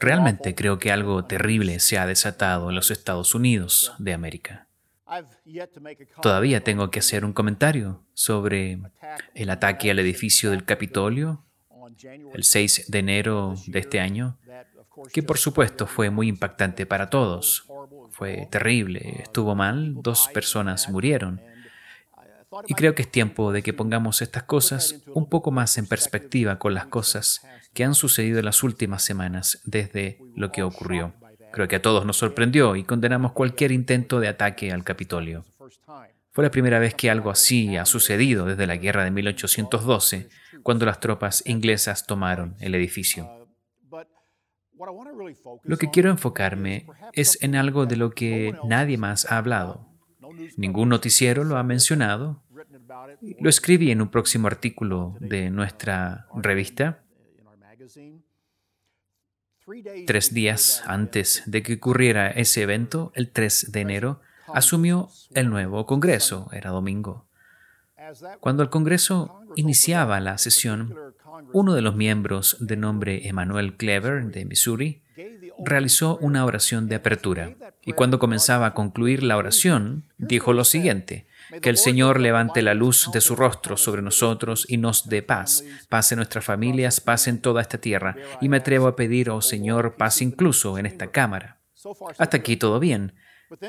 Realmente creo que algo terrible se ha desatado en los Estados Unidos de América. Todavía tengo que hacer un comentario sobre el ataque al edificio del Capitolio el 6 de enero de este año, que por supuesto fue muy impactante para todos. Fue terrible, estuvo mal, dos personas murieron. Y creo que es tiempo de que pongamos estas cosas un poco más en perspectiva con las cosas que han sucedido en las últimas semanas desde lo que ocurrió. Creo que a todos nos sorprendió y condenamos cualquier intento de ataque al Capitolio. Fue la primera vez que algo así ha sucedido desde la guerra de 1812, cuando las tropas inglesas tomaron el edificio. Lo que quiero enfocarme es en algo de lo que nadie más ha hablado. Ningún noticiero lo ha mencionado. Lo escribí en un próximo artículo de nuestra revista. Tres días antes de que ocurriera ese evento, el 3 de enero, asumió el nuevo Congreso, era domingo. Cuando el Congreso iniciaba la sesión, uno de los miembros de nombre Emmanuel Clever de Missouri realizó una oración de apertura y cuando comenzaba a concluir la oración dijo lo siguiente, que el Señor levante la luz de su rostro sobre nosotros y nos dé paz, paz en nuestras familias, paz en toda esta tierra. Y me atrevo a pedir, oh Señor, paz incluso en esta cámara. Hasta aquí todo bien,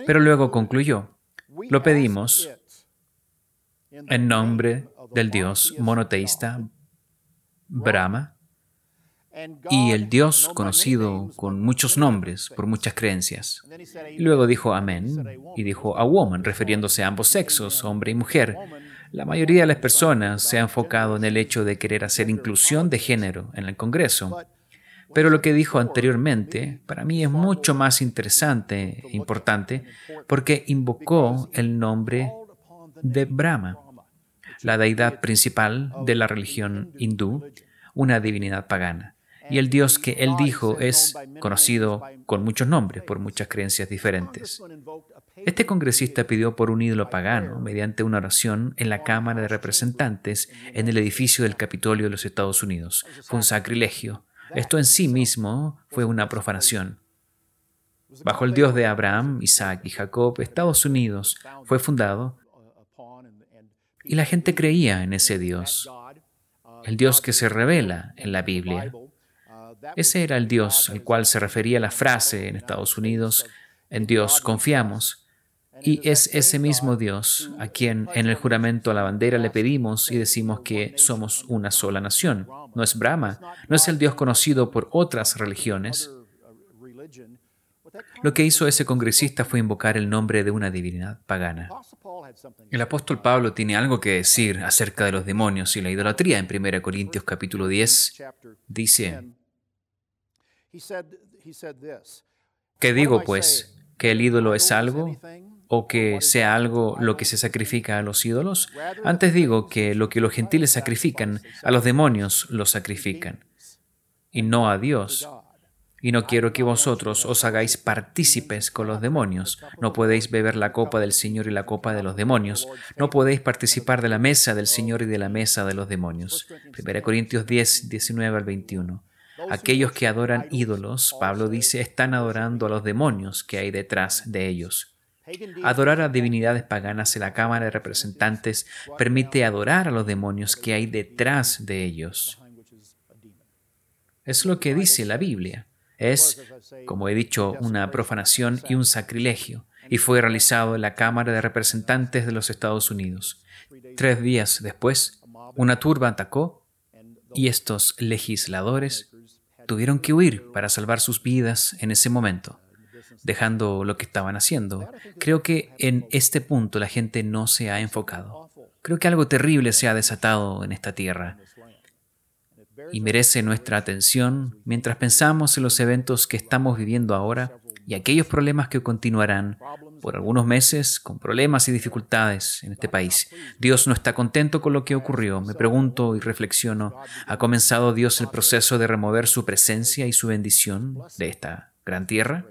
pero luego concluyó, lo pedimos en nombre del Dios monoteísta Brahma y el Dios conocido con muchos nombres por muchas creencias. Y luego dijo amén y dijo a woman, refiriéndose a ambos sexos, hombre y mujer. La mayoría de las personas se ha enfocado en el hecho de querer hacer inclusión de género en el Congreso. Pero lo que dijo anteriormente para mí es mucho más interesante e importante porque invocó el nombre de Brahma, la deidad principal de la religión hindú, una divinidad pagana. Y el Dios que él dijo es conocido con muchos nombres por muchas creencias diferentes. Este congresista pidió por un ídolo pagano mediante una oración en la Cámara de Representantes en el edificio del Capitolio de los Estados Unidos. Fue un sacrilegio. Esto en sí mismo fue una profanación. Bajo el Dios de Abraham, Isaac y Jacob, Estados Unidos fue fundado y la gente creía en ese Dios, el Dios que se revela en la Biblia. Ese era el Dios al cual se refería la frase en Estados Unidos, en Dios confiamos. Y es ese mismo Dios a quien en el juramento a la bandera le pedimos y decimos que somos una sola nación. No es Brahma, no es el Dios conocido por otras religiones. Lo que hizo ese congresista fue invocar el nombre de una divinidad pagana. El apóstol Pablo tiene algo que decir acerca de los demonios y la idolatría en 1 Corintios capítulo 10. Dice, ¿qué digo pues? ¿Que el ídolo es algo? ¿O que sea algo lo que se sacrifica a los ídolos? Antes digo que lo que los gentiles sacrifican, a los demonios los sacrifican, y no a Dios y no quiero que vosotros os hagáis partícipes con los demonios. No podéis beber la copa del Señor y la copa de los demonios. No podéis participar de la mesa del Señor y de la mesa de los demonios. 1 Corintios 10, 19 al 21. Aquellos que adoran ídolos, Pablo dice, están adorando a los demonios que hay detrás de ellos. Adorar a divinidades paganas en la Cámara de Representantes permite adorar a los demonios que hay detrás de ellos. Es lo que dice la Biblia. Es, como he dicho, una profanación y un sacrilegio, y fue realizado en la Cámara de Representantes de los Estados Unidos. Tres días después, una turba atacó y estos legisladores tuvieron que huir para salvar sus vidas en ese momento, dejando lo que estaban haciendo. Creo que en este punto la gente no se ha enfocado. Creo que algo terrible se ha desatado en esta tierra y merece nuestra atención mientras pensamos en los eventos que estamos viviendo ahora y aquellos problemas que continuarán por algunos meses con problemas y dificultades en este país. Dios no está contento con lo que ocurrió. Me pregunto y reflexiono, ¿ha comenzado Dios el proceso de remover su presencia y su bendición de esta gran tierra?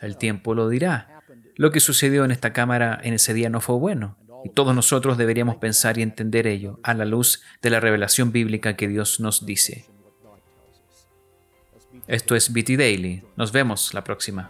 El tiempo lo dirá. Lo que sucedió en esta cámara en ese día no fue bueno. Y todos nosotros deberíamos pensar y entender ello a la luz de la revelación bíblica que Dios nos dice. Esto es BT Daily. Nos vemos la próxima.